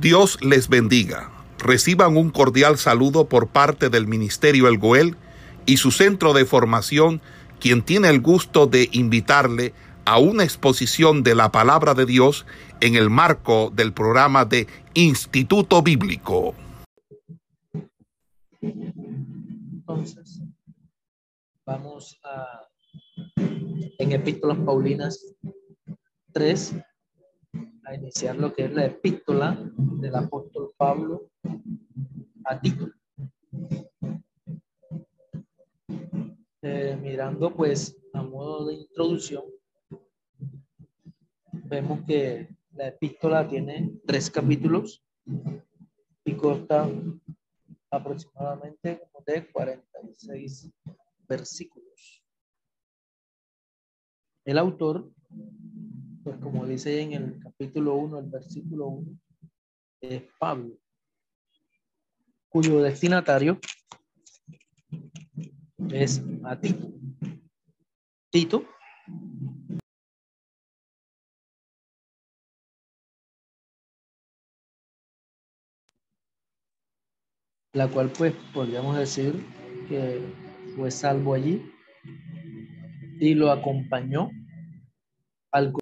Dios les bendiga. Reciban un cordial saludo por parte del Ministerio El Goel y su centro de formación, quien tiene el gusto de invitarle a una exposición de la palabra de Dios en el marco del programa de Instituto Bíblico. Entonces, vamos a en Epístolas Paulinas 3 a iniciar lo que es la epístola del apóstol Pablo a Tito. Eh, mirando pues a modo de introducción, vemos que la epístola tiene tres capítulos y consta aproximadamente de 46 versículos. El autor pues como dice en el capítulo 1, el versículo 1, es Pablo, cuyo destinatario es a Tito. Tito la cual pues podríamos decir que fue salvo allí y lo acompañó al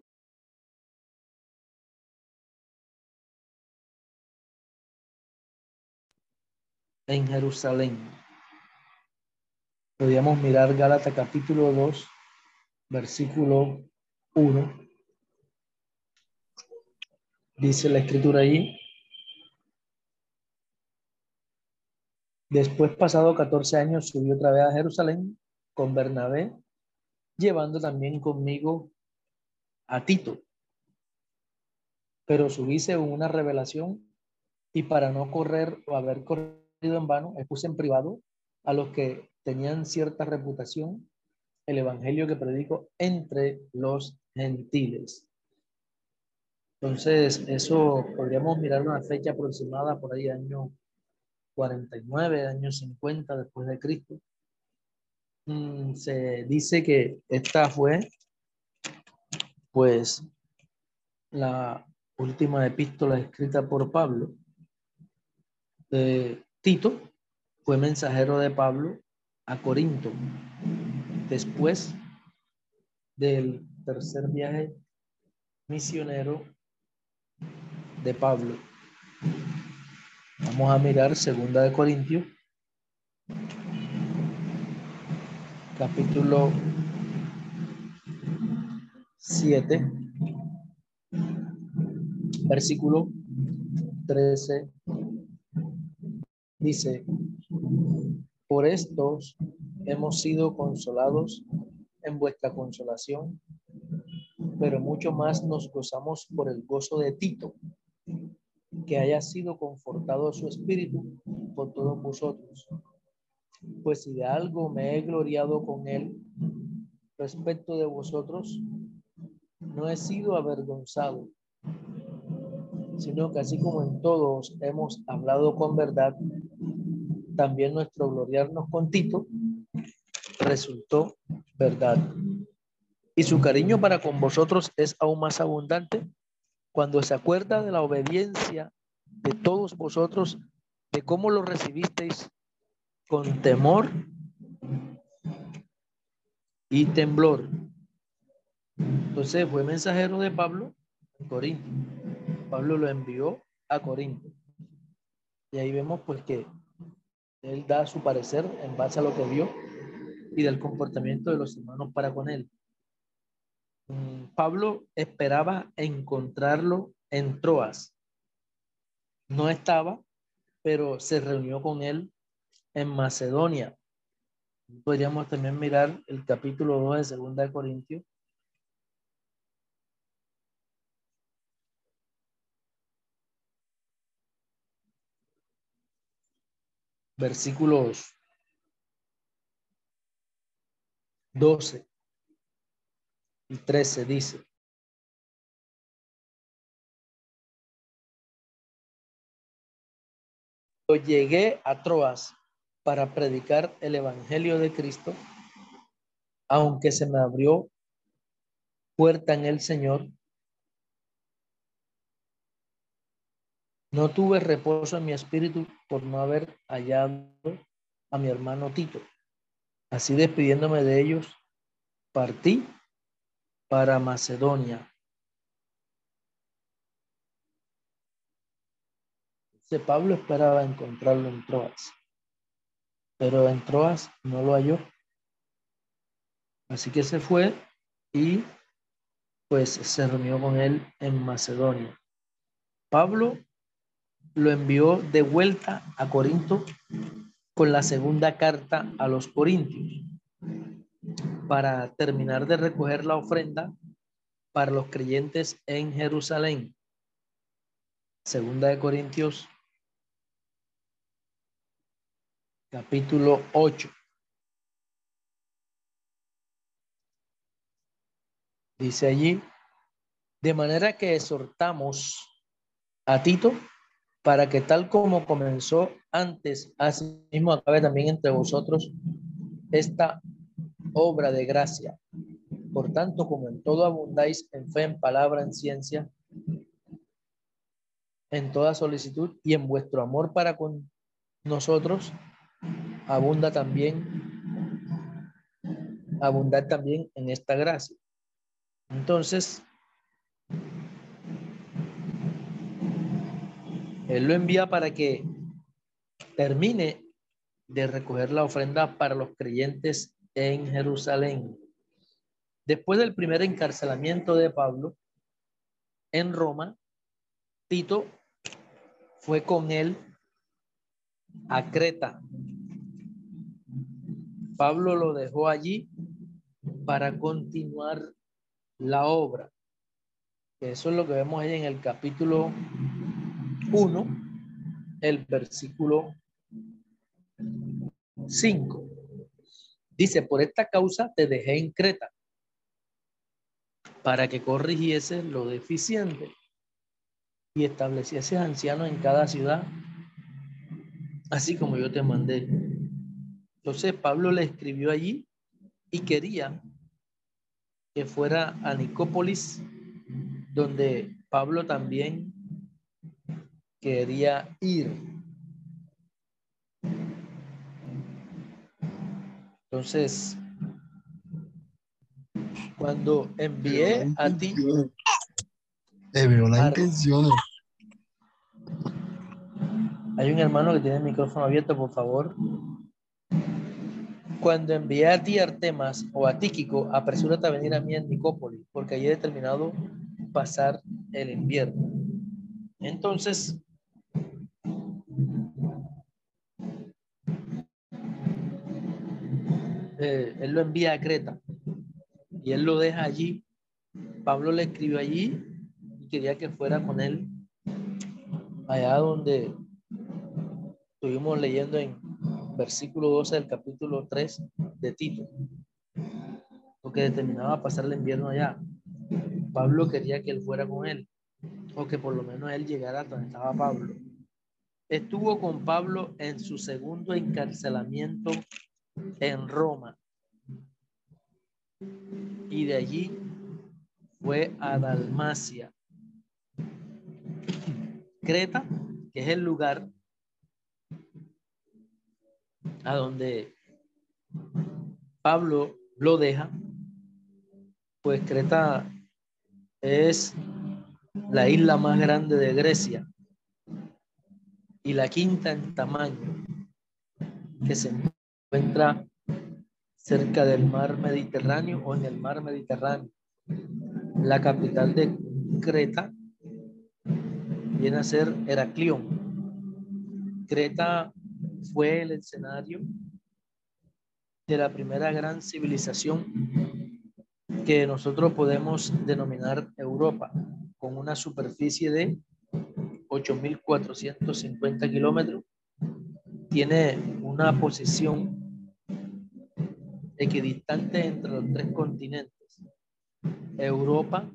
en Jerusalén. Podríamos mirar Gálatas capítulo 2, versículo 1. Dice la escritura ahí. Después, pasado 14 años, subió otra vez a Jerusalén con Bernabé, llevando también conmigo a Tito. Pero subí según una revelación y para no correr o haber corrido en vano, expuse en privado a los que tenían cierta reputación el evangelio que predico entre los gentiles. Entonces, eso podríamos mirar una fecha aproximada por ahí, año 49, año 50 después de Cristo. Mm, se dice que esta fue, pues, la última epístola escrita por Pablo. Eh, Tito fue mensajero de Pablo a Corinto después del tercer viaje misionero de Pablo. Vamos a mirar segunda de Corintios capítulo 7 versículo 13 Dice, por estos hemos sido consolados en vuestra consolación, pero mucho más nos gozamos por el gozo de Tito, que haya sido confortado su espíritu por todos vosotros. Pues si de algo me he gloriado con él respecto de vosotros, no he sido avergonzado, sino que así como en todos hemos hablado con verdad, también nuestro gloriarnos con Tito resultó verdad. Y su cariño para con vosotros es aún más abundante cuando se acuerda de la obediencia de todos vosotros, de cómo lo recibisteis con temor y temblor. Entonces fue mensajero de Pablo en Corinto. Pablo lo envió a Corinto. Y ahí vemos pues que él da su parecer en base a lo que vio y del comportamiento de los hermanos para con él. Mm, Pablo esperaba encontrarlo en Troas. No estaba, pero se reunió con él en Macedonia. Podríamos también mirar el capítulo 2 de Segunda de Corintios versículos 12 y 13 dice, Yo llegué a Troas para predicar el Evangelio de Cristo, aunque se me abrió puerta en el Señor, No tuve reposo en mi espíritu por no haber hallado a mi hermano Tito. Así despidiéndome de ellos, partí para Macedonia. Pablo esperaba encontrarlo en Troas, pero en Troas no lo halló. Así que se fue y pues se reunió con él en Macedonia. Pablo lo envió de vuelta a Corinto con la segunda carta a los Corintios para terminar de recoger la ofrenda para los creyentes en Jerusalén. Segunda de Corintios capítulo 8. Dice allí, de manera que exhortamos a Tito para que tal como comenzó antes, así mismo acabe también entre vosotros esta obra de gracia. Por tanto, como en todo abundáis en fe, en palabra, en ciencia, en toda solicitud y en vuestro amor para con nosotros, abunda también, abundar también en esta gracia. Entonces, Él lo envía para que termine de recoger la ofrenda para los creyentes en Jerusalén. Después del primer encarcelamiento de Pablo en Roma, Tito fue con él a Creta. Pablo lo dejó allí para continuar la obra. Eso es lo que vemos ahí en el capítulo 1, el versículo 5. Dice, por esta causa te dejé en Creta, para que corrigiese lo deficiente y estableciese ancianos en cada ciudad, así como yo te mandé. Entonces Pablo le escribió allí y quería que fuera a Nicópolis, donde Pablo también quería ir. Entonces, cuando envié a ti... Te veo la intención. Hay un hermano que tiene el micrófono abierto, por favor. Cuando envié a ti Artemas o a Tíquico, apresúrate a venir a mí en Nicópolis, porque allí he determinado pasar el invierno. Entonces, Eh, él lo envía a Creta y él lo deja allí. Pablo le escribió allí y quería que fuera con él allá donde estuvimos leyendo en versículo 12 del capítulo 3 de Tito, porque determinaba pasar el invierno allá. Pablo quería que él fuera con él, o que por lo menos él llegara a donde estaba Pablo. Estuvo con Pablo en su segundo encarcelamiento en Roma. Y de allí fue a Dalmacia. Creta, que es el lugar a donde Pablo lo deja, pues Creta es la isla más grande de Grecia y la quinta en tamaño que se encuentra cerca del mar Mediterráneo o en el mar Mediterráneo. La capital de Creta viene a ser Heraclión. Creta fue el escenario de la primera gran civilización que nosotros podemos denominar Europa, con una superficie de 8.450 kilómetros. Tiene una posición equidistante entre los tres continentes, Europa,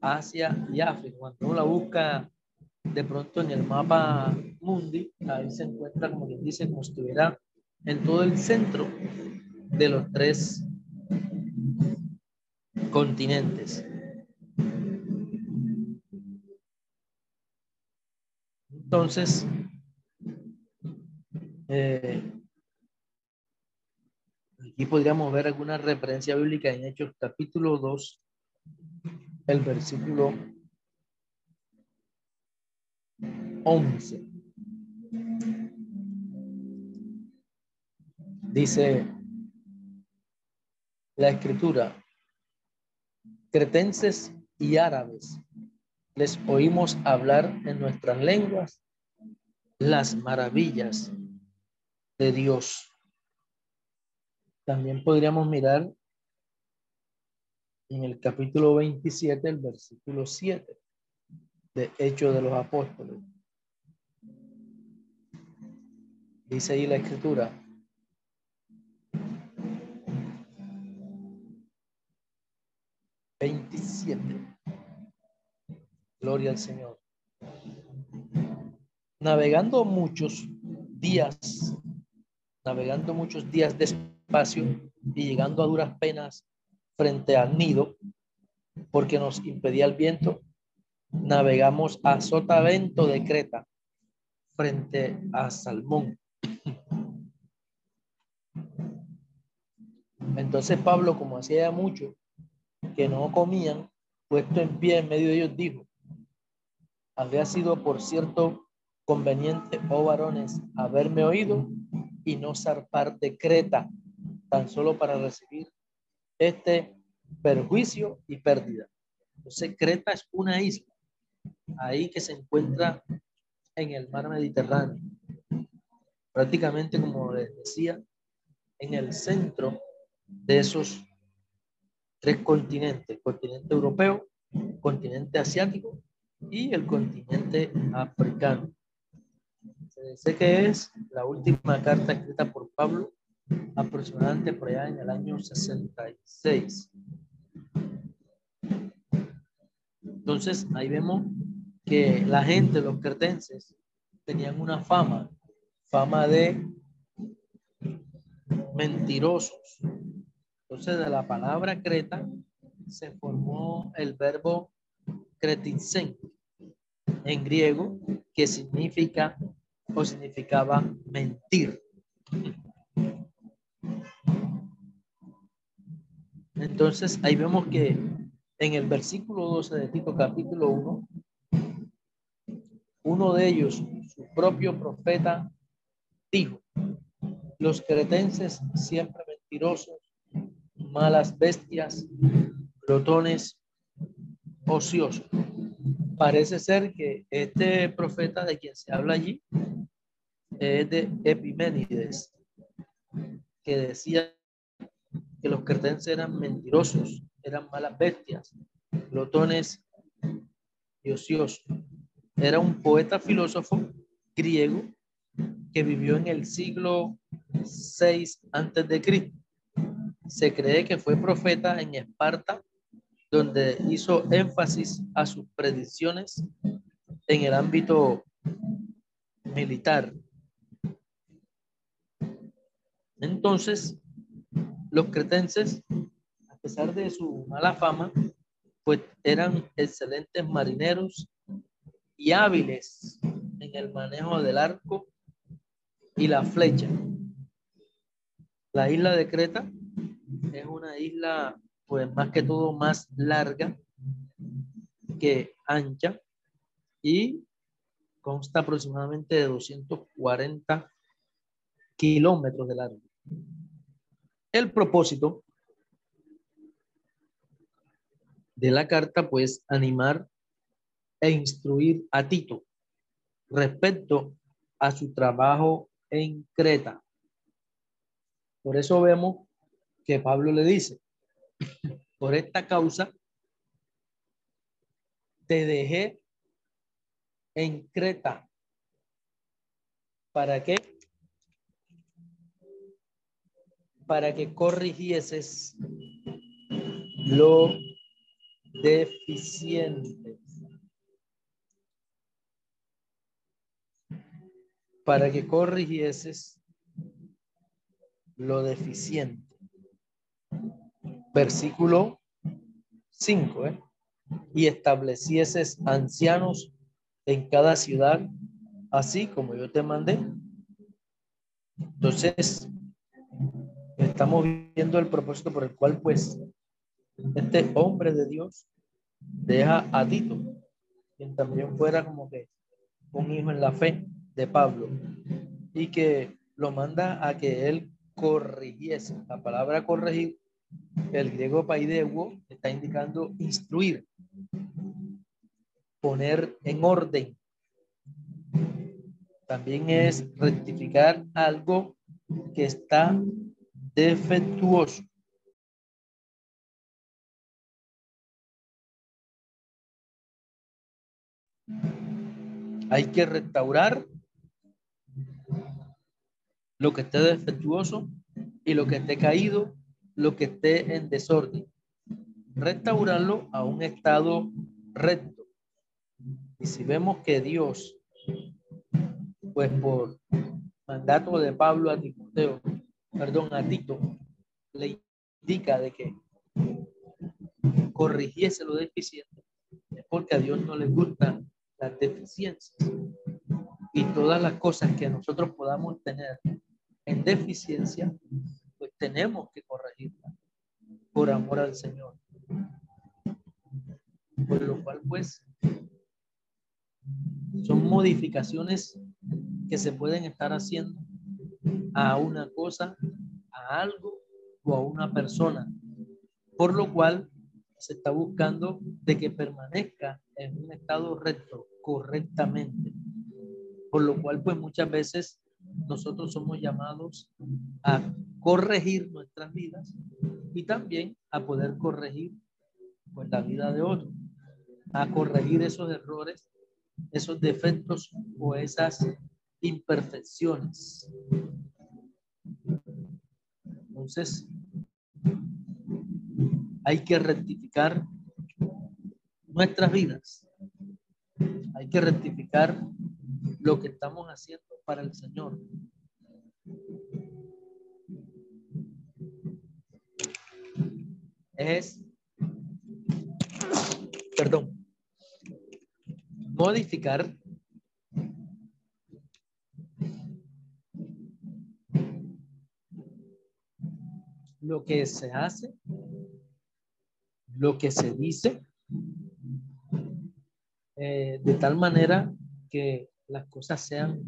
Asia y África. Cuando uno la busca de pronto en el mapa mundi, ahí se encuentra, como quien dice, como estuviera en todo el centro de los tres continentes. Entonces, eh, aquí podríamos ver alguna referencia bíblica en Hechos capítulo 2, el versículo 11. Dice la escritura, cretenses y árabes, les oímos hablar en nuestras lenguas las maravillas de Dios. También podríamos mirar en el capítulo 27, el versículo 7 de Hechos de los Apóstoles. Dice ahí la escritura, 27. Gloria al Señor. Navegando muchos días, navegando muchos días y llegando a duras penas frente al nido, porque nos impedía el viento, navegamos a Sotavento de Creta, frente a Salmón. Entonces Pablo, como hacía mucho, que no comían, puesto en pie en medio de ellos, dijo, había sido, por cierto, conveniente, oh varones, haberme oído y no zarpar de Creta, tan solo para recibir este perjuicio y pérdida. Entonces, Creta es una isla, ahí que se encuentra en el mar Mediterráneo. Prácticamente, como les decía, en el centro de esos tres continentes, continente europeo, continente asiático y el continente africano. Se dice que es la última carta escrita por Pablo aproximadamente por allá en el año 66. Entonces, ahí vemos que la gente, los cretenses, tenían una fama, fama de mentirosos, entonces, de la palabra Creta se formó el verbo kretitsen en griego, que significa o significaba mentir. Entonces, ahí vemos que en el versículo 12 de Tito capítulo 1, uno de ellos, su propio profeta, dijo, los cretenses siempre mentirosos malas bestias, glotones, ociosos. Parece ser que este profeta de quien se habla allí es de Epiménides, que decía que los cretenses eran mentirosos, eran malas bestias, glotones y ociosos. Era un poeta filósofo griego que vivió en el siglo 6 antes de Cristo se cree que fue profeta en Esparta, donde hizo énfasis a sus predicciones en el ámbito militar. Entonces, los cretenses, a pesar de su mala fama, pues eran excelentes marineros y hábiles en el manejo del arco y la flecha. La isla de Creta es una isla, pues más que todo, más larga que ancha y consta aproximadamente de 240 kilómetros de largo. El propósito de la carta, pues, animar e instruir a Tito respecto a su trabajo en Creta. Por eso vemos que Pablo le dice, por esta causa te dejé en Creta. ¿Para qué? Para que corrigieses lo deficiente. Para que corrigieses lo deficiente versículo 5, y establecieses ancianos en cada ciudad así como yo te mandé. Entonces, estamos viendo el propósito por el cual, pues, este hombre de Dios deja a Tito, quien también fuera como que un hijo en la fe de Pablo, y que lo manda a que él corrigiese. La palabra corregir, el griego paideuo, está indicando instruir, poner en orden. También es rectificar algo que está defectuoso. Hay que restaurar lo que esté defectuoso y lo que esté caído, lo que esté en desorden. Restaurarlo a un estado recto. Y si vemos que Dios, pues por mandato de Pablo a Timoteo, perdón, a Tito, le indica de que corrigiese lo deficiente, porque a Dios no le gustan las deficiencias. Y todas las cosas que nosotros podamos tener en deficiencia, pues tenemos que corregirla por amor al Señor. Por lo cual, pues, son modificaciones que se pueden estar haciendo a una cosa, a algo o a una persona, por lo cual se está buscando de que permanezca en un estado recto correctamente, por lo cual pues muchas veces nosotros somos llamados a corregir nuestras vidas y también a poder corregir pues la vida de otros, a corregir esos errores, esos defectos o esas imperfecciones. Entonces, hay que rectificar nuestras vidas. Hay que rectificar lo que estamos haciendo para el Señor. Es, perdón, modificar lo que se hace, lo que se dice, eh, de tal manera que las cosas sean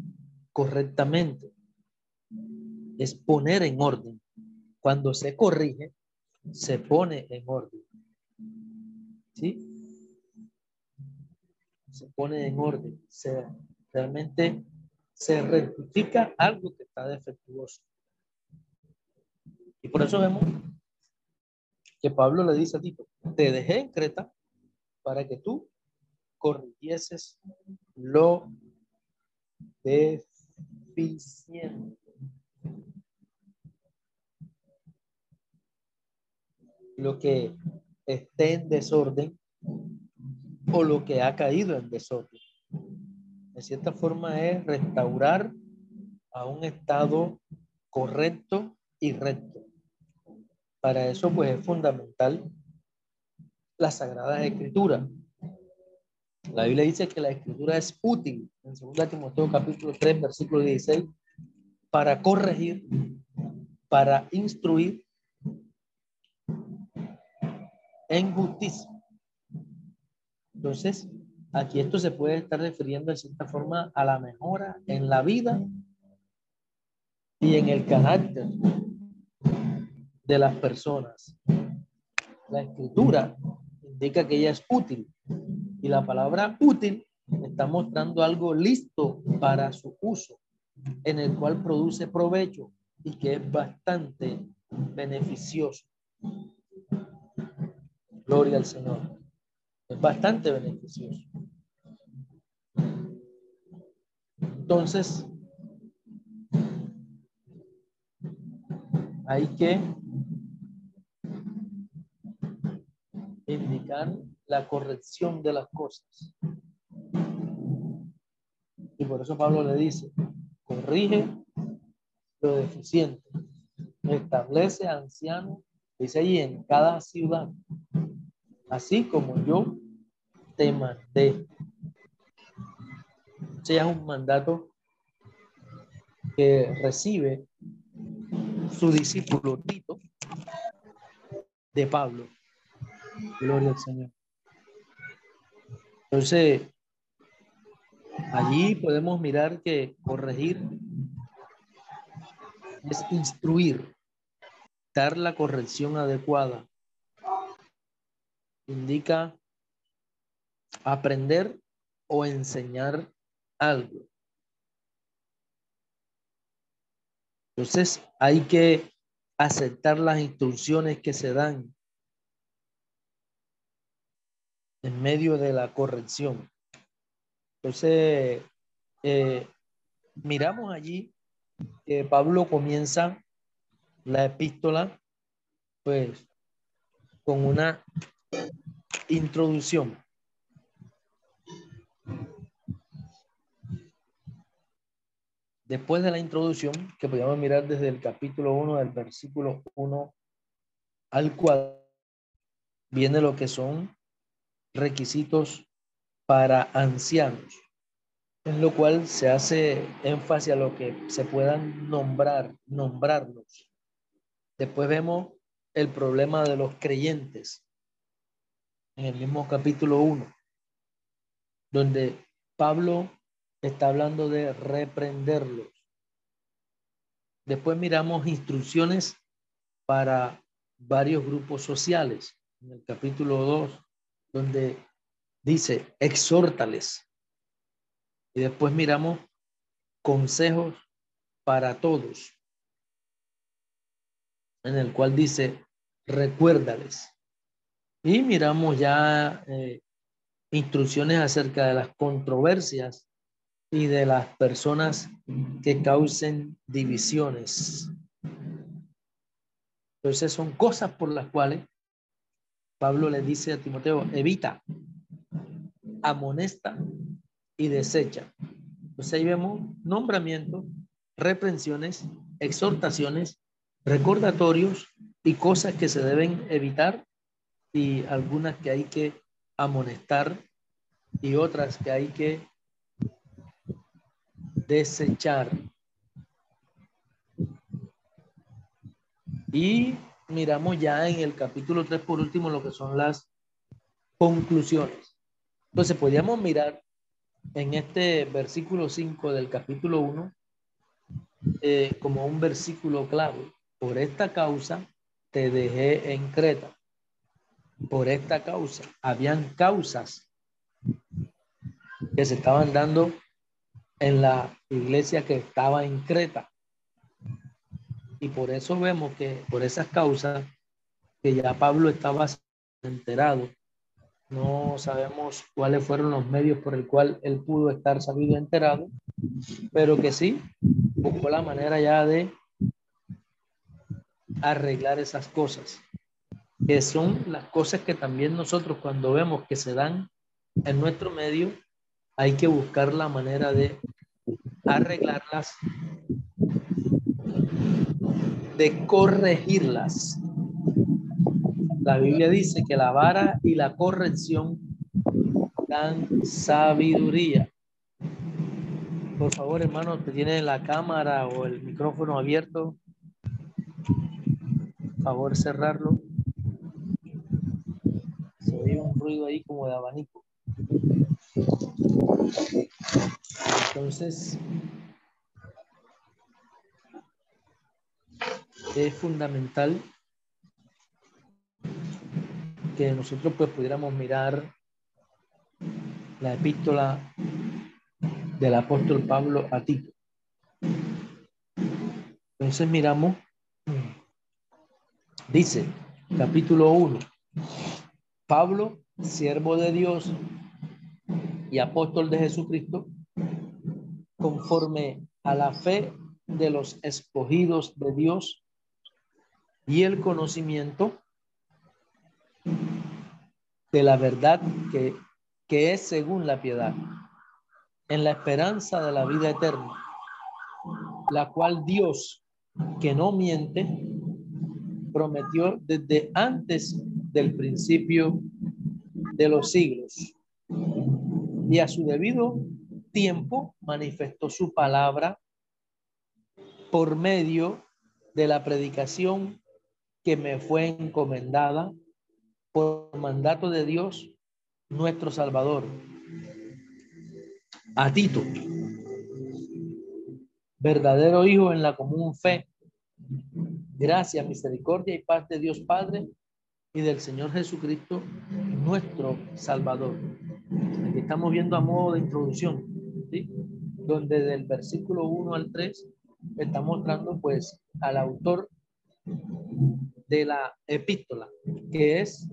correctamente. Es poner en orden. Cuando se corrige, se pone en orden. ¿Sí? Se pone en orden. Se, realmente se rectifica algo que está defectuoso. Y por eso vemos que Pablo le dice a Tito, te dejé en Creta para que tú corrigieses lo deficiente. Lo que esté en desorden o lo que ha caído en desorden. De cierta forma es restaurar a un estado correcto y recto. Para eso pues es fundamental la Sagrada Escritura. La Biblia dice que la escritura es útil, en 2 Timoteo capítulo 3, versículo 16, para corregir, para instruir en justicia. Entonces, aquí esto se puede estar refiriendo de cierta forma a la mejora en la vida y en el carácter de las personas. La escritura indica que ella es útil y la palabra útil está mostrando algo listo para su uso, en el cual produce provecho y que es bastante beneficioso. Gloria al Señor. Es bastante beneficioso. Entonces, hay que indicar la corrección de las cosas. Y por eso Pablo le dice, corrige lo deficiente, establece ancianos, dice ahí en cada ciudad, así como yo te mandé. sea un mandato que recibe su discípulo Tito de Pablo. Gloria al Señor. Entonces, allí podemos mirar que corregir es instruir, dar la corrección adecuada. Indica aprender o enseñar algo. Entonces hay que aceptar las instrucciones que se dan en medio de la corrección. Entonces, eh, miramos allí que Pablo comienza la epístola, pues, con una introducción. Después de la introducción, que podemos mirar desde el capítulo 1 del versículo 1 al 4, viene lo que son requisitos para ancianos, en lo cual se hace énfasis a lo que se puedan nombrar, nombrarlos. Después vemos el problema de los creyentes en el mismo capítulo 1, donde Pablo está hablando de reprenderlos. Después miramos instrucciones para varios grupos sociales en el capítulo 2, donde dice, exhórtales. Y después miramos consejos para todos, en el cual dice, recuérdales. Y miramos ya eh, instrucciones acerca de las controversias y de las personas que causen divisiones. Entonces son cosas por las cuales Pablo le dice a Timoteo, evita, amonesta y desecha. Entonces ahí vemos nombramiento, reprensiones, exhortaciones, recordatorios y cosas que se deben evitar y algunas que hay que amonestar y otras que hay que desechar. Y miramos ya en el capítulo 3 por último lo que son las conclusiones. Entonces podríamos mirar en este versículo 5 del capítulo 1 eh, como un versículo clave. Por esta causa te dejé en Creta. Por esta causa. Habían causas que se estaban dando en la iglesia que estaba en Creta. Y por eso vemos que por esas causas que ya Pablo estaba enterado, no sabemos cuáles fueron los medios por el cual él pudo estar sabido enterado, pero que sí buscó la manera ya de arreglar esas cosas, que son las cosas que también nosotros cuando vemos que se dan en nuestro medio, hay que buscar la manera de arreglarlas, de corregirlas. La Biblia dice que la vara y la corrección dan sabiduría. Por favor, hermano, te tiene la cámara o el micrófono abierto. Por favor, cerrarlo. Se oye un ruido ahí como de abanico. Entonces, es fundamental que nosotros pues pudiéramos mirar la epístola del apóstol Pablo a Tito. Entonces miramos, dice, capítulo 1, Pablo, siervo de Dios y apóstol de Jesucristo, conforme a la fe de los escogidos de Dios y el conocimiento de la verdad que, que es según la piedad, en la esperanza de la vida eterna, la cual Dios, que no miente, prometió desde antes del principio de los siglos. Y a su debido tiempo manifestó su palabra por medio de la predicación que me fue encomendada por mandato de Dios, nuestro Salvador. A Tito, verdadero hijo en la común fe. Gracia, misericordia y paz de Dios Padre y del Señor Jesucristo, nuestro Salvador. Aquí estamos viendo a modo de introducción, donde del versículo 1 al 3 está mostrando pues al autor de la epístola, que es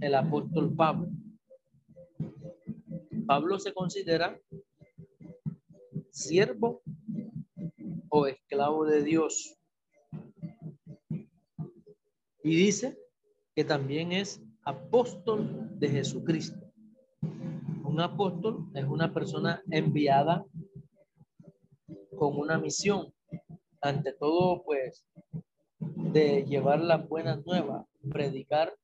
el apóstol Pablo. Pablo se considera siervo o esclavo de Dios. Y dice que también es apóstol de Jesucristo. Un apóstol es una persona enviada con una misión. Ante todo, pues, de llevar la buena nueva, predicar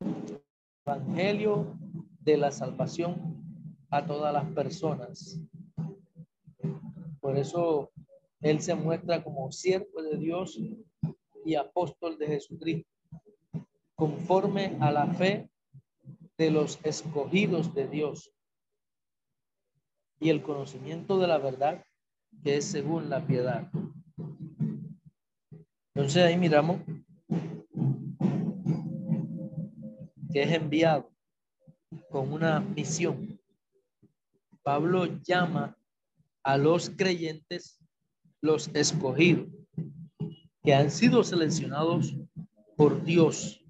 el evangelio de la salvación a todas las personas. Por eso él se muestra como siervo de Dios y apóstol de Jesucristo conforme a la fe de los escogidos de Dios y el conocimiento de la verdad que es según la piedad. Entonces ahí miramos que es enviado con una misión. Pablo llama a los creyentes los escogidos que han sido seleccionados por Dios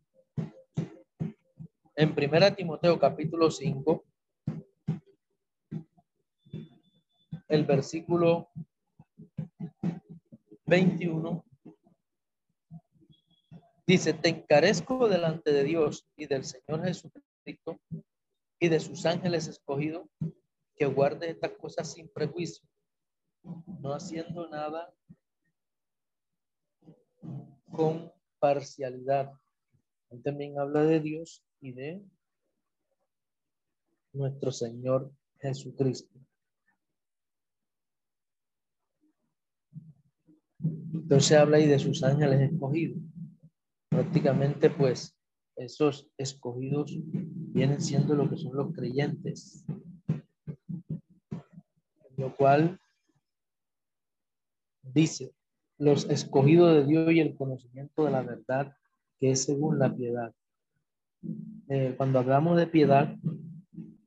en Primera Timoteo capítulo 5, el versículo 21, dice, te encarezco delante de Dios y del Señor Jesucristo y de sus ángeles escogidos, que guarde estas cosas sin prejuicio, no haciendo nada con parcialidad. Él también habla de Dios y de nuestro Señor Jesucristo. Entonces habla ahí de sus ángeles escogidos. Prácticamente, pues, esos escogidos vienen siendo lo que son los creyentes. Lo cual dice, los escogidos de Dios y el conocimiento de la verdad, que es según la piedad. Eh, cuando hablamos de piedad,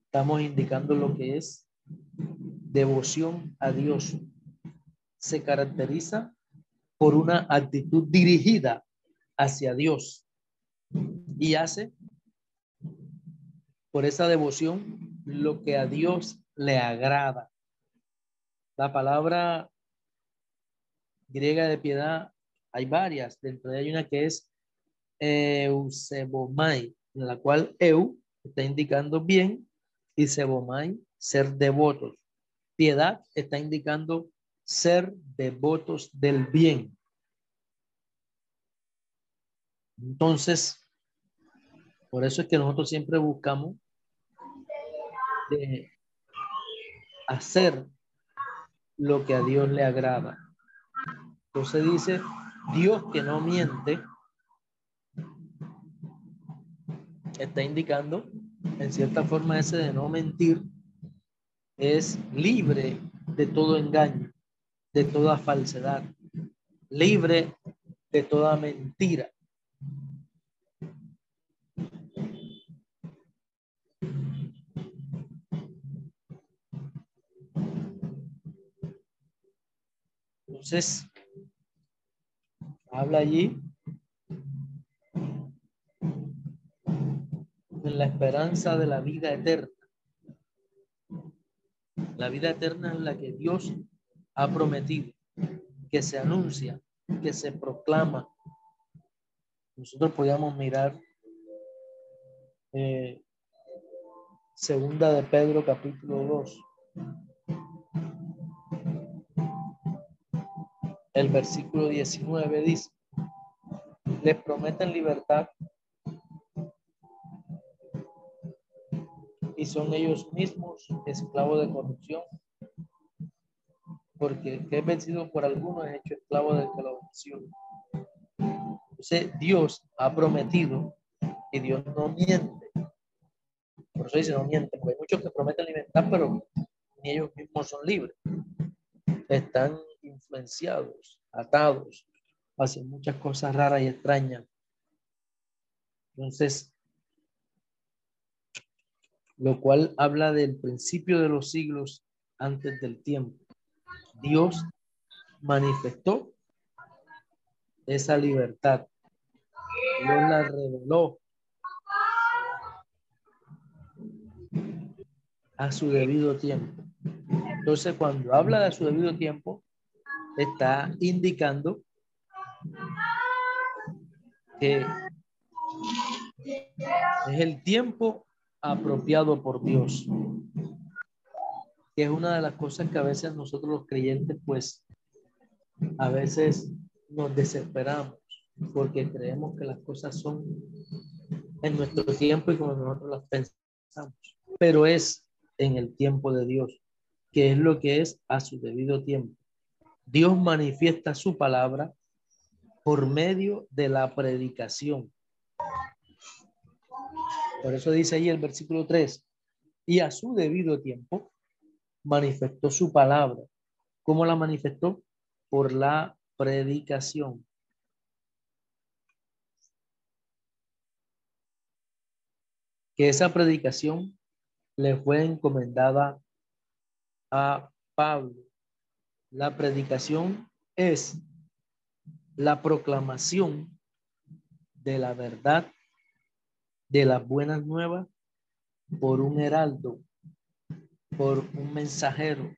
estamos indicando lo que es devoción a Dios. Se caracteriza por una actitud dirigida hacia Dios y hace por esa devoción lo que a Dios le agrada. La palabra griega de piedad hay varias, dentro de hay una que es eusebomai, en la cual eu está indicando bien y sebomai ser devotos. Piedad está indicando ser devotos del bien. Entonces, por eso es que nosotros siempre buscamos de hacer lo que a Dios le agrada. Entonces dice, Dios que no miente, está indicando, en cierta forma, ese de no mentir es libre de todo engaño, de toda falsedad, libre de toda mentira. Entonces, habla allí en la esperanza de la vida eterna. La vida eterna es la que Dios ha prometido, que se anuncia, que se proclama. Nosotros podíamos mirar eh, segunda de Pedro capítulo 2. El versículo 19 dice, les prometen libertad y son ellos mismos esclavos de corrupción, porque que es vencido por algunos es hecho esclavo del que lo venció. Entonces, Dios ha prometido y Dios no miente. Por eso dice no miente, porque hay muchos que prometen libertad, pero ni ellos mismos son libres. Están atados, hacen muchas cosas raras y extrañas. Entonces, lo cual habla del principio de los siglos antes del tiempo. Dios manifestó esa libertad. Dios la reveló a su debido tiempo. Entonces, cuando habla de su debido tiempo, está indicando que es el tiempo apropiado por Dios. Que es una de las cosas que a veces nosotros los creyentes, pues, a veces nos desesperamos porque creemos que las cosas son en nuestro tiempo y como nosotros las pensamos. Pero es en el tiempo de Dios, que es lo que es a su debido tiempo. Dios manifiesta su palabra por medio de la predicación. Por eso dice ahí el versículo 3, y a su debido tiempo manifestó su palabra. ¿Cómo la manifestó? Por la predicación. Que esa predicación le fue encomendada a Pablo. La predicación es la proclamación de la verdad, de las buenas nuevas, por un heraldo, por un mensajero,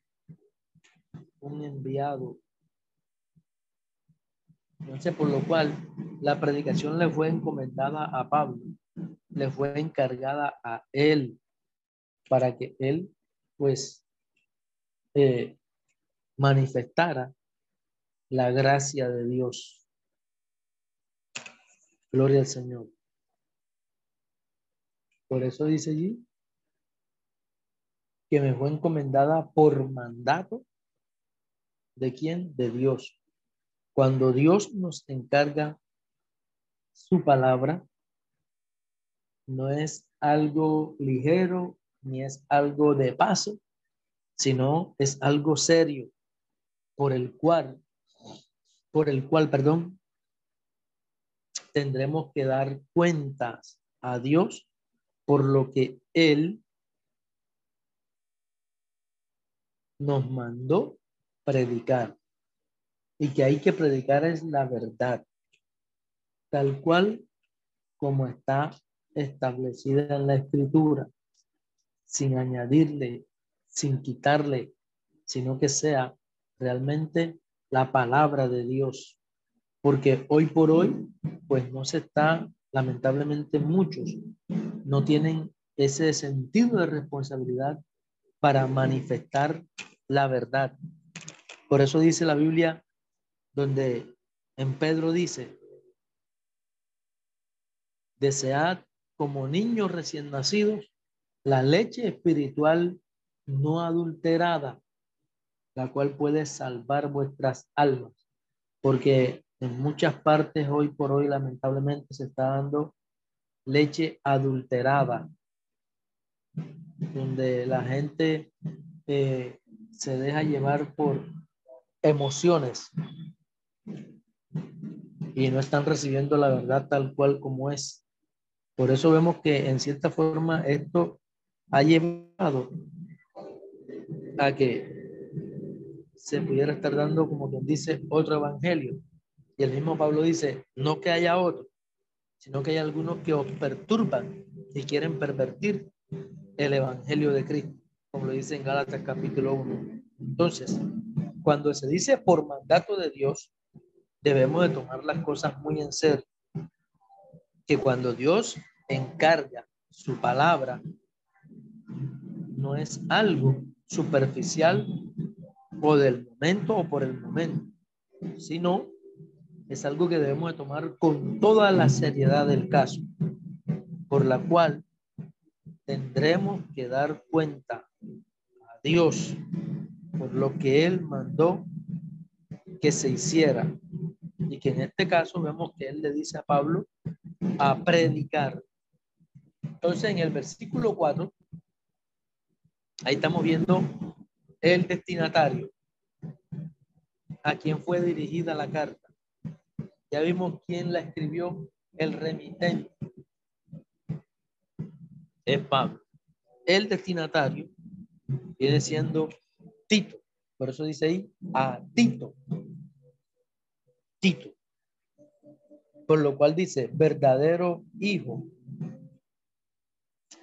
un enviado. Entonces, por lo cual, la predicación le fue encomendada a Pablo, le fue encargada a él para que él pues eh, manifestara la gracia de Dios. Gloria al Señor. Por eso dice allí que me fue encomendada por mandato de quién? De Dios. Cuando Dios nos encarga su palabra, no es algo ligero ni es algo de paso, sino es algo serio por el cual, por el cual, perdón, tendremos que dar cuentas a Dios por lo que Él nos mandó predicar. Y que hay que predicar es la verdad, tal cual como está establecida en la escritura sin añadirle, sin quitarle, sino que sea realmente la palabra de Dios. Porque hoy por hoy, pues no se está, lamentablemente muchos no tienen ese sentido de responsabilidad para manifestar la verdad. Por eso dice la Biblia, donde en Pedro dice, desead como niños recién nacidos la leche espiritual no adulterada, la cual puede salvar vuestras almas, porque en muchas partes hoy por hoy lamentablemente se está dando leche adulterada, donde la gente eh, se deja llevar por emociones y no están recibiendo la verdad tal cual como es. Por eso vemos que en cierta forma esto ha llevado a que se pudiera estar dando, como quien dice, otro evangelio. Y el mismo Pablo dice, no que haya otro, sino que hay algunos que os perturban y quieren pervertir el evangelio de Cristo, como lo dice en Gálatas capítulo 1. Entonces, cuando se dice por mandato de Dios, debemos de tomar las cosas muy en serio. Que cuando Dios encarga su palabra no es algo superficial o del momento o por el momento, sino es algo que debemos de tomar con toda la seriedad del caso, por la cual tendremos que dar cuenta a Dios por lo que Él mandó que se hiciera. Y que en este caso vemos que Él le dice a Pablo a predicar. Entonces en el versículo 4, ahí estamos viendo el destinatario, a quien fue dirigida la carta. Ya vimos quién la escribió, el remitente. Es Pablo. El destinatario viene siendo Tito. Por eso dice ahí a Tito. Tito. Por lo cual dice verdadero hijo.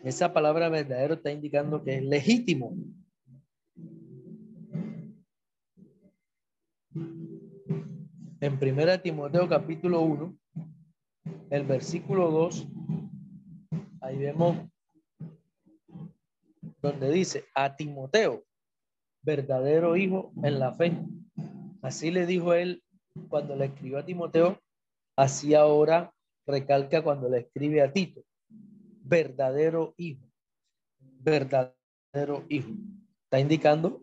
Esa palabra verdadero está indicando que es legítimo. En primera Timoteo capítulo 1, el versículo 2, ahí vemos donde dice a Timoteo, verdadero hijo en la fe. Así le dijo él cuando le escribió a Timoteo, así ahora recalca cuando le escribe a Tito, verdadero hijo, verdadero hijo. Está indicando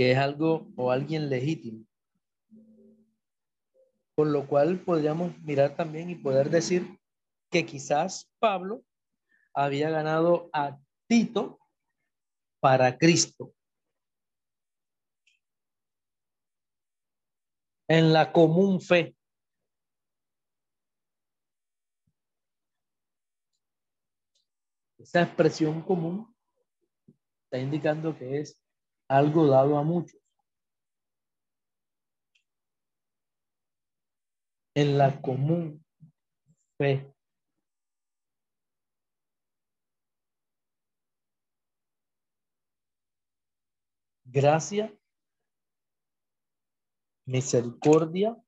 que es algo o alguien legítimo. Por lo cual podríamos mirar también y poder decir que quizás Pablo había ganado a Tito para Cristo. En la común fe. Esa expresión común está indicando que es algo dado a muchos. En la común fe. gracia, misericordia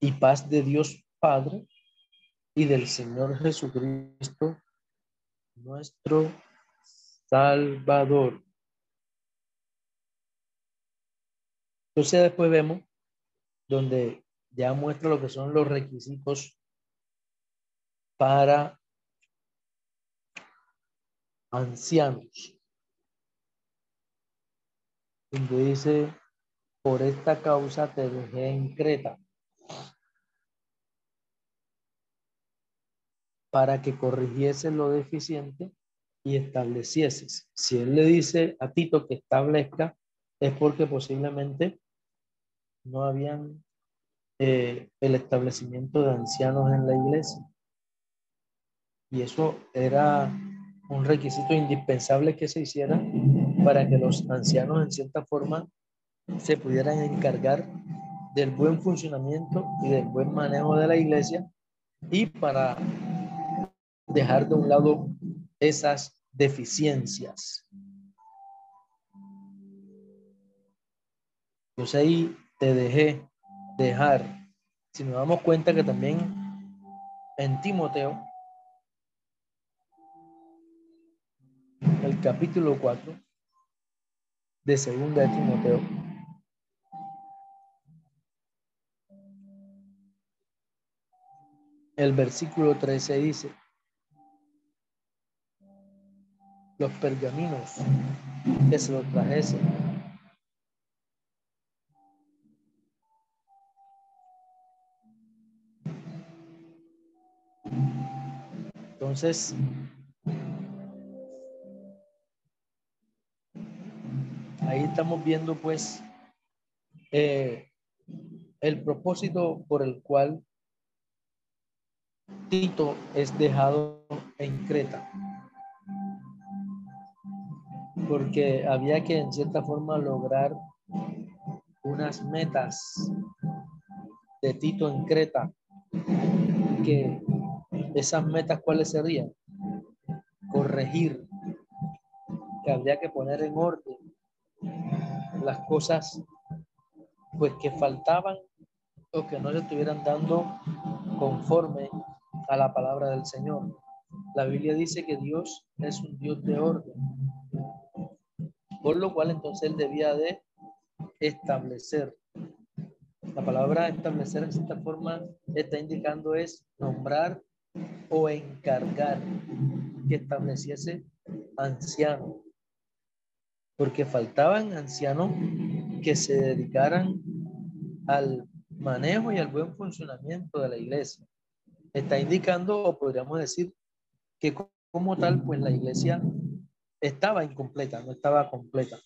y paz de Dios Padre y del Señor Jesucristo, nuestro Salvador. Entonces después vemos donde ya muestra lo que son los requisitos para ancianos, donde dice, por esta causa te dejé en Creta, para que corrigiese lo deficiente y establecieses. Si él le dice a Tito que establezca, es porque posiblemente no habían eh, el establecimiento de ancianos en la iglesia. Y eso era un requisito indispensable que se hiciera para que los ancianos en cierta forma se pudieran encargar del buen funcionamiento y del buen manejo de la iglesia y para dejar de un lado esas deficiencias. Entonces ahí te dejé dejar. Si nos damos cuenta que también en Timoteo el capítulo 4 de Segunda de Timoteo. El versículo 13 dice, los pergaminos que se los trajese. Entonces, ahí estamos viendo pues eh, el propósito por el cual Tito es dejado en Creta. Porque había que en cierta forma lograr unas metas de Tito en Creta. Que esas metas cuáles serían? Corregir, que habría que poner en orden las cosas pues que faltaban o que no se estuvieran dando conforme a la palabra del Señor. La Biblia dice que Dios es un Dios de orden, por lo cual entonces él debía de establecer La palabra establecer en cierta forma está indicando es nombrar o encargar que estableciese anciano, porque faltaban ancianos que se dedicaran al manejo y al buen funcionamiento de la iglesia. Está indicando, o podríamos decir, que como tal, pues la iglesia estaba incompleta, no estaba completa.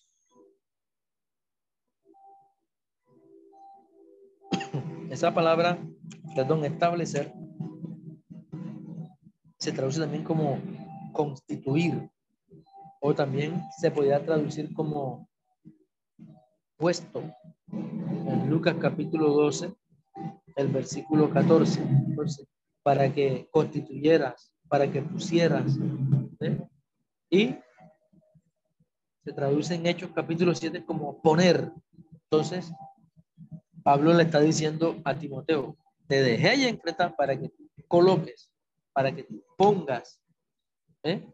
Esa palabra, perdón, establecer, se traduce también como constituir, o también se podría traducir como puesto. En Lucas capítulo 12, el versículo 14, para que constituyeras, para que pusieras. Y se traduce en Hechos capítulo 7 como poner. Entonces, Pablo le está diciendo a Timoteo, te dejé allá en Creta para que coloques, para que pongas, ¿eh?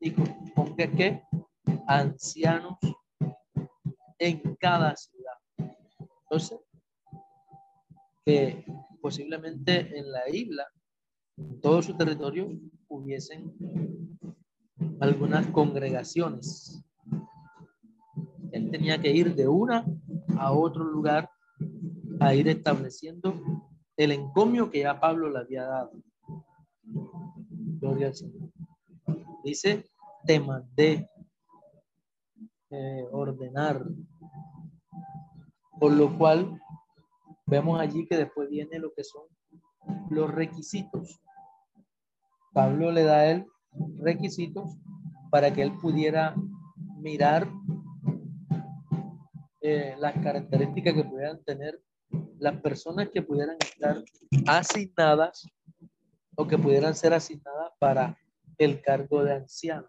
Y ponga que ancianos en cada ciudad. Entonces, que posiblemente en la isla, en todo su territorio, hubiesen algunas congregaciones. Él tenía que ir de una a otro lugar a ir estableciendo el encomio que ya Pablo le había dado. Gloria al Señor. Dice, te mandé eh, ordenar. Por lo cual, vemos allí que después viene lo que son los requisitos. Pablo le da a él requisitos para que él pudiera mirar eh, las características que pudieran tener las personas que pudieran estar asignadas o que pudieran ser asignadas para el cargo de anciano.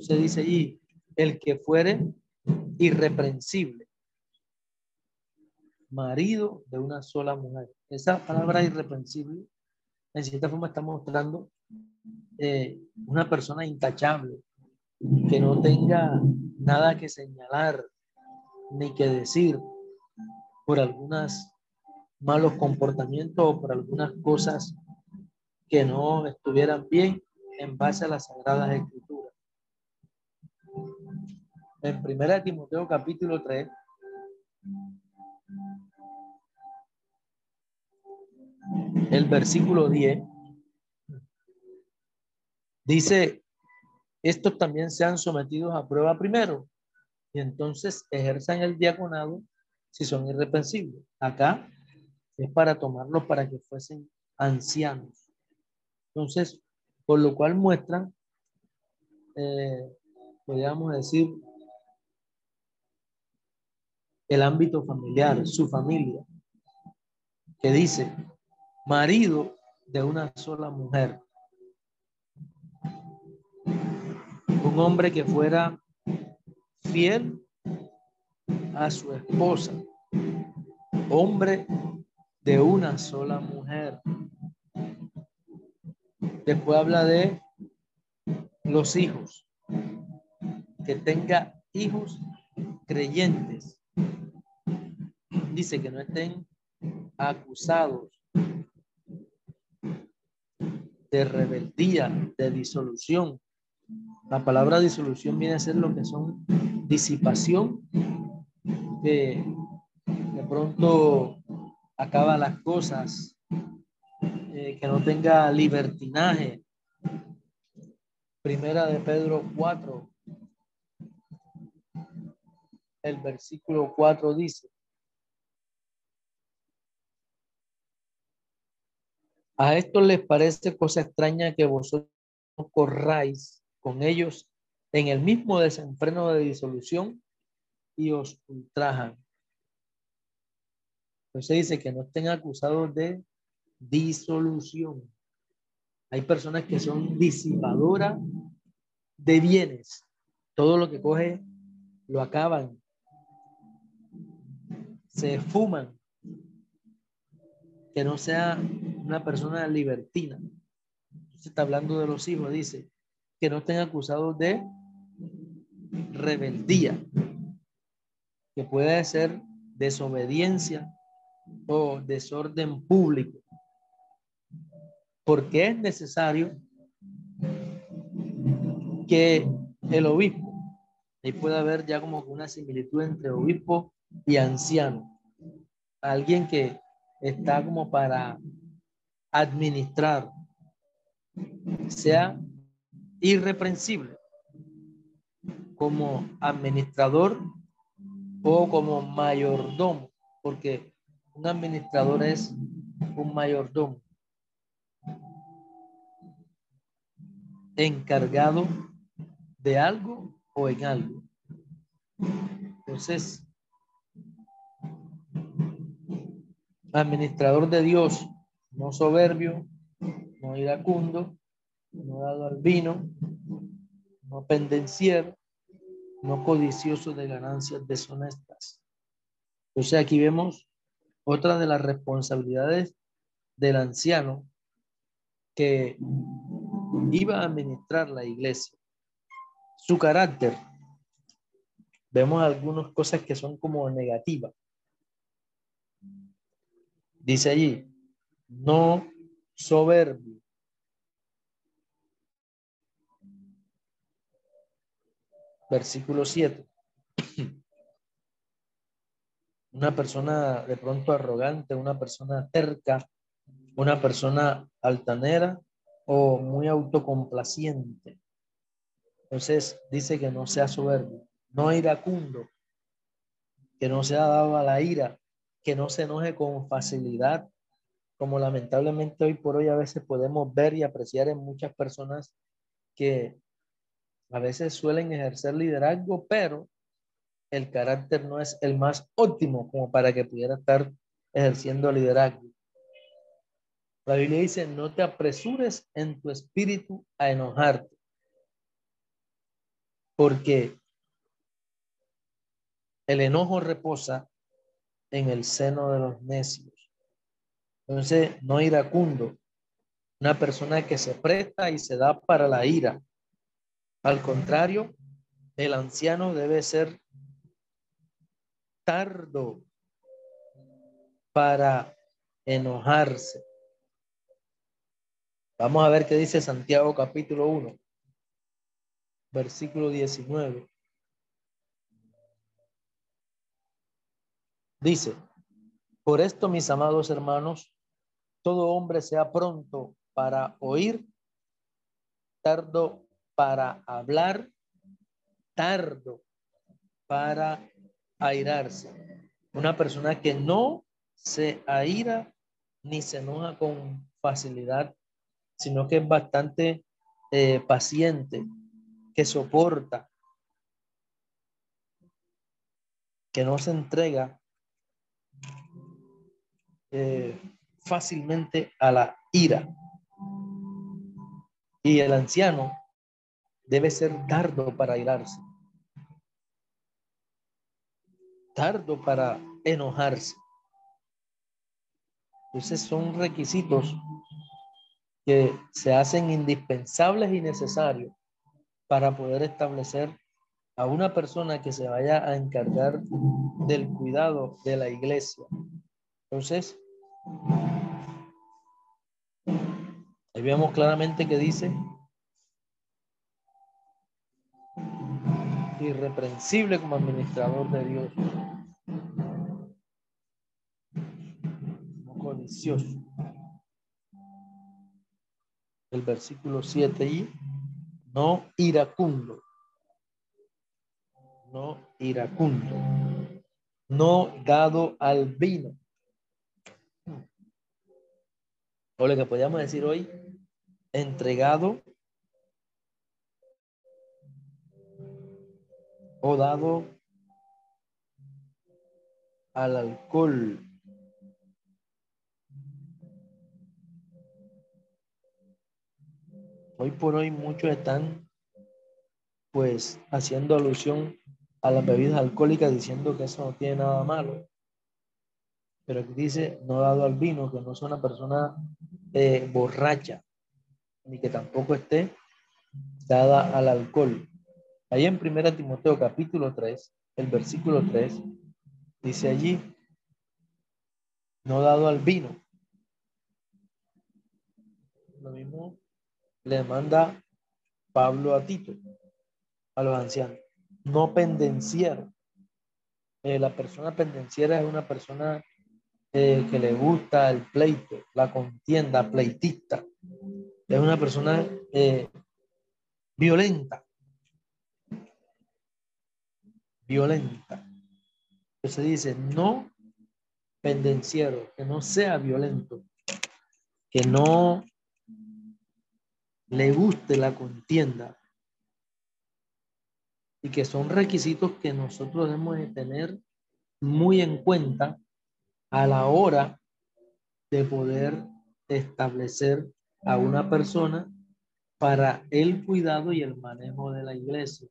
Se dice allí, el que fuere irreprensible, marido de una sola mujer. Esa palabra irreprensible, en cierta forma, está mostrando una persona intachable, que no tenga nada que señalar ni que decir por algunos malos comportamientos o por algunas cosas que no estuvieran bien en base a las sagradas escrituras. En 1 Timoteo capítulo 3, el versículo 10, dice, estos también sean sometidos a prueba primero y entonces ejerzan el diaconado si son irreprensibles. Acá es para tomarlos para que fuesen ancianos. Entonces, por lo cual muestran, eh, podríamos decir, el ámbito familiar, su familia, que dice, marido de una sola mujer. Un hombre que fuera fiel a su esposa, hombre de una sola mujer. Después habla de los hijos, que tenga hijos creyentes dice que no estén acusados de rebeldía, de disolución. La palabra disolución viene a ser lo que son disipación, que de pronto acaba las cosas, eh, que no tenga libertinaje. Primera de Pedro 4, el versículo 4 dice, A esto les parece cosa extraña que vosotros corráis con ellos en el mismo desenfreno de disolución y os ultrajan. Entonces dice que no estén acusados de disolución. Hay personas que son disipadoras de bienes. Todo lo que coge lo acaban. Se fuman. Que no sea una persona libertina. Se está hablando de los hijos, dice, que no estén acusados de rebeldía, que puede ser desobediencia o desorden público. Porque es necesario que el obispo, y puede haber ya como una similitud entre obispo y anciano, alguien que está como para administrar, sea irreprensible como administrador o como mayordomo, porque un administrador es un mayordomo encargado de algo o en algo. Entonces, administrador de Dios, no soberbio, no iracundo, no dado al vino, no pendenciero, no codicioso de ganancias deshonestas. Entonces aquí vemos otra de las responsabilidades del anciano que iba a administrar la iglesia. Su carácter. Vemos algunas cosas que son como negativas. Dice allí, no soberbio. Versículo 7. Una persona de pronto arrogante, una persona terca, una persona altanera o muy autocomplaciente. Entonces dice que no sea soberbio, no iracundo, que no sea dado a la ira, que no se enoje con facilidad, como lamentablemente hoy por hoy a veces podemos ver y apreciar en muchas personas que a veces suelen ejercer liderazgo, pero el carácter no es el más óptimo como para que pudiera estar ejerciendo liderazgo. La Biblia dice, no te apresures en tu espíritu a enojarte, porque el enojo reposa en el seno de los necios. Entonces, no iracundo, una persona que se presta y se da para la ira. Al contrario, el anciano debe ser tardo para enojarse. Vamos a ver qué dice Santiago capítulo 1, versículo 19. Dice, por esto, mis amados hermanos, todo hombre sea pronto para oír, tardo para hablar, tardo para airarse. Una persona que no se aira ni se enoja con facilidad sino que es bastante eh, paciente, que soporta, que no se entrega eh, fácilmente a la ira. Y el anciano debe ser tardo para irarse, tardo para enojarse. Entonces son requisitos que se hacen indispensables y necesarios para poder establecer a una persona que se vaya a encargar del cuidado de la iglesia. Entonces, ahí vemos claramente que dice, irreprensible como administrador de Dios, no codicioso. El versículo 7 y no iracundo, no iracundo, no dado al vino. O lo que podríamos decir hoy, entregado dado al alcohol. Hoy por hoy muchos están pues haciendo alusión a las bebidas alcohólicas diciendo que eso no tiene nada malo. Pero aquí dice, no dado al vino, que no es una persona eh, borracha, ni que tampoco esté dada al alcohol. Ahí en 1 Timoteo capítulo 3, el versículo 3, Dice allí, no dado al vino. Lo mismo le manda Pablo a Tito, a los ancianos. No pendenciero. Eh, la persona pendenciera es una persona eh, que le gusta el pleito, la contienda, pleitista. Es una persona eh, violenta. Violenta. Se dice, no pendenciero, que no sea violento, que no le guste la contienda y que son requisitos que nosotros debemos de tener muy en cuenta a la hora de poder establecer a una persona para el cuidado y el manejo de la iglesia.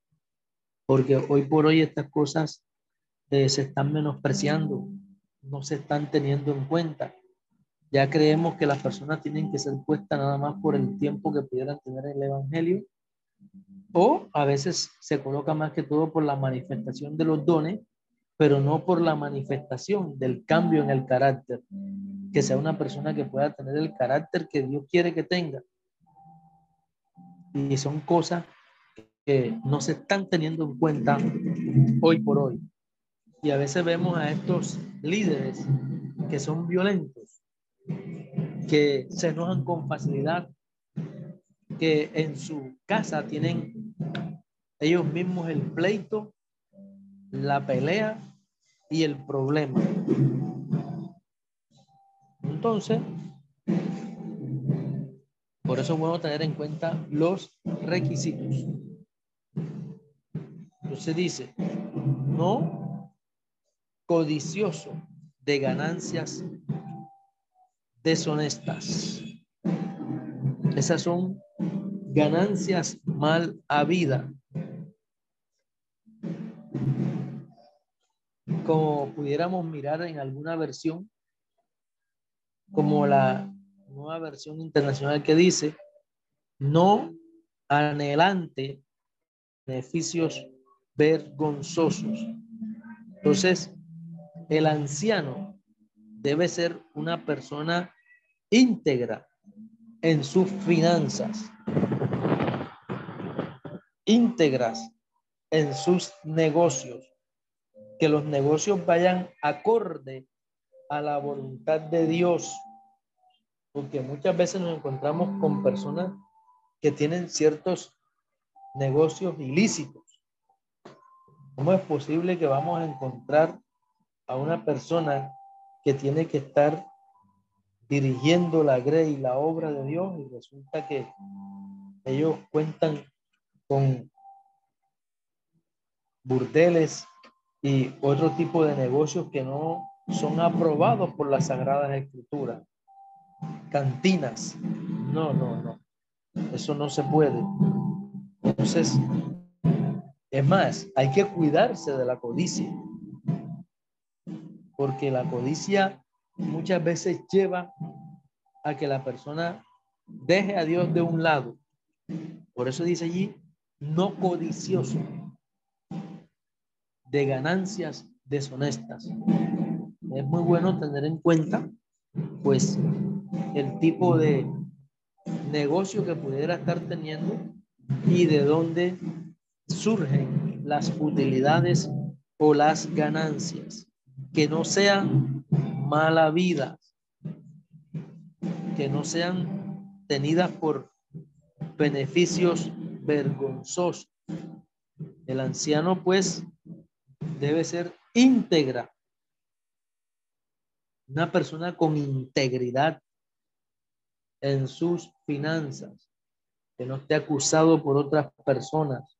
Porque hoy por hoy estas cosas eh, se están menospreciando, no se están teniendo en cuenta. Ya creemos que las personas tienen que ser puestas nada más por el tiempo que pudieran tener el Evangelio, o a veces se coloca más que todo por la manifestación de los dones, pero no por la manifestación del cambio en el carácter, que sea una persona que pueda tener el carácter que Dios quiere que tenga. Y son cosas que no se están teniendo en cuenta hoy por hoy. Y a veces vemos a estos líderes que son violentos, que se enojan con facilidad, que en su casa tienen ellos mismos el pleito, la pelea y el problema. Entonces, por eso es bueno tener en cuenta los requisitos. Entonces dice, no codicioso de ganancias deshonestas. Esas son ganancias mal habidas. Como pudiéramos mirar en alguna versión, como la nueva versión internacional que dice, no anhelante beneficios vergonzosos. Entonces, el anciano debe ser una persona íntegra en sus finanzas, íntegras en sus negocios, que los negocios vayan acorde a la voluntad de Dios, porque muchas veces nos encontramos con personas que tienen ciertos negocios ilícitos. ¿Cómo es posible que vamos a encontrar a una persona que tiene que estar dirigiendo la grey la obra de Dios y resulta que ellos cuentan con burdeles y otro tipo de negocios que no son aprobados por las Sagradas Escrituras. Cantinas. No, no, no. Eso no se puede. Entonces, es más, hay que cuidarse de la codicia. Porque la codicia muchas veces lleva a que la persona deje a Dios de un lado. Por eso dice allí, no codicioso de ganancias deshonestas es muy bueno tener en cuenta, pues, el tipo de negocio que pudiera estar teniendo y de dónde surgen las utilidades o las ganancias. Que no sean mala vida, que no sean tenidas por beneficios vergonzosos. El anciano, pues, debe ser íntegra una persona con integridad en sus finanzas, que no esté acusado por otras personas.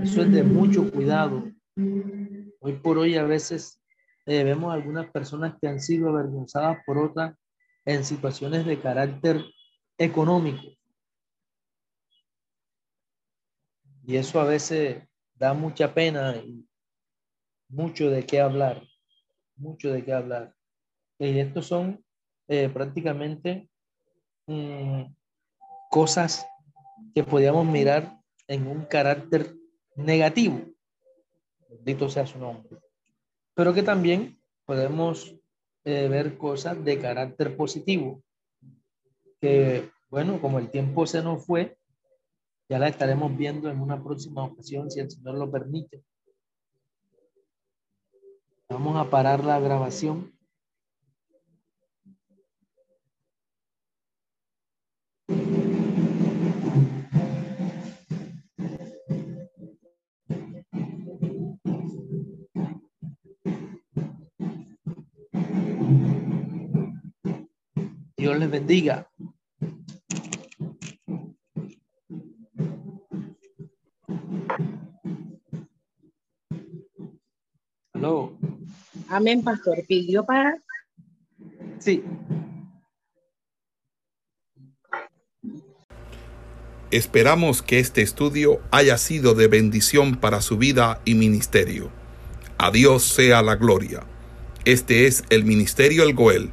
Eso es de mucho cuidado. Hoy por hoy a veces eh, vemos algunas personas que han sido avergonzadas por otras en situaciones de carácter económico. Y eso a veces da mucha pena y mucho de qué hablar, mucho de qué hablar. Y estos son eh, prácticamente mm, cosas que podíamos mirar en un carácter negativo. Bendito sea su nombre. pero que también podemos eh, ver cosas de carácter positivo, que bueno, como el tiempo se nos fue, ya la estaremos viendo en una próxima ocasión, si el Señor lo permite. Vamos a parar la grabación. Dios les bendiga. Aló. Amén, pastor. ¿Pidió para? Sí. Esperamos que este estudio haya sido de bendición para su vida y ministerio. A Dios sea la gloria. Este es el Ministerio El Goel